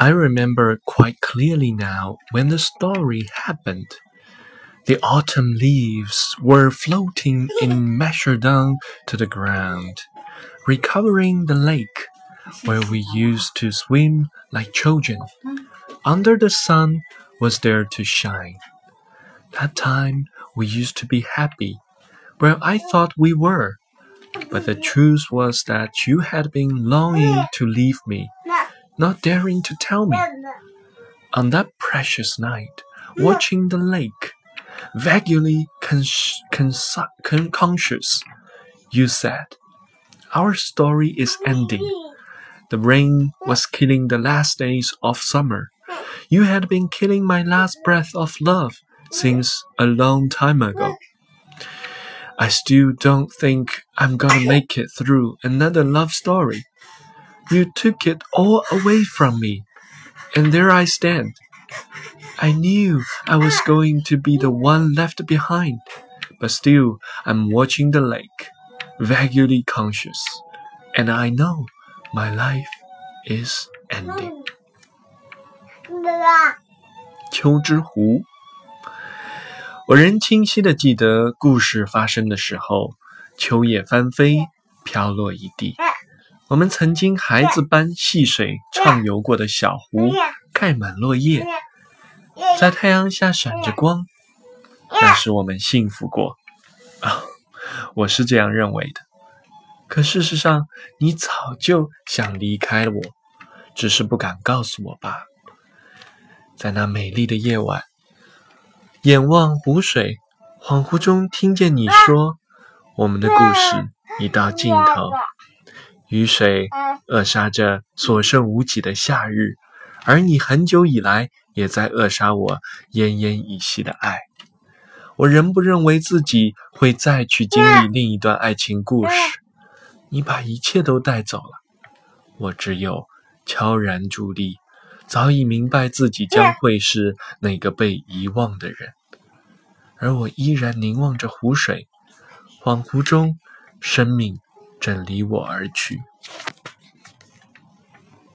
I remember quite clearly now when the story happened. The autumn leaves were floating in measure down to the ground, recovering the lake where we used to swim like children. Under the sun was there to shine. That time we used to be happy. Well, I thought we were. But the truth was that you had been longing to leave me not daring to tell me. On that precious night, watching the lake, vaguely cons- cons- conscious, you said, Our story is ending. The rain was killing the last days of summer. You had been killing my last breath of love since a long time ago. I still don't think I'm gonna make it through another love story. You took it all away from me, and there I stand. I knew I was going to be the one left behind, but still I'm watching the lake, vaguely conscious, and I know my life is ending. 秋之湖，我仍清晰的记得故事发生的时候，秋叶翻飞，飘落一地。 我们曾经孩子般戏水畅游过的小湖，盖满落叶，在太阳下闪着光。那是我们幸福过啊！我是这样认为的。可事实上，你早就想离开我，只是不敢告诉我罢了。在那美丽的夜晚，眼望湖水，恍惚中听见你说：“我们的故事已到尽头。”雨水扼杀着所剩无几的夏日，而你很久以来也在扼杀我奄奄一息的爱。我仍不认为自己会再去经历另一段爱情故事。你把一切都带走了，我只有悄然伫立，早已明白自己将会是那个被遗忘的人。而我依然凝望着湖水，恍惚中，生命。正离我而去。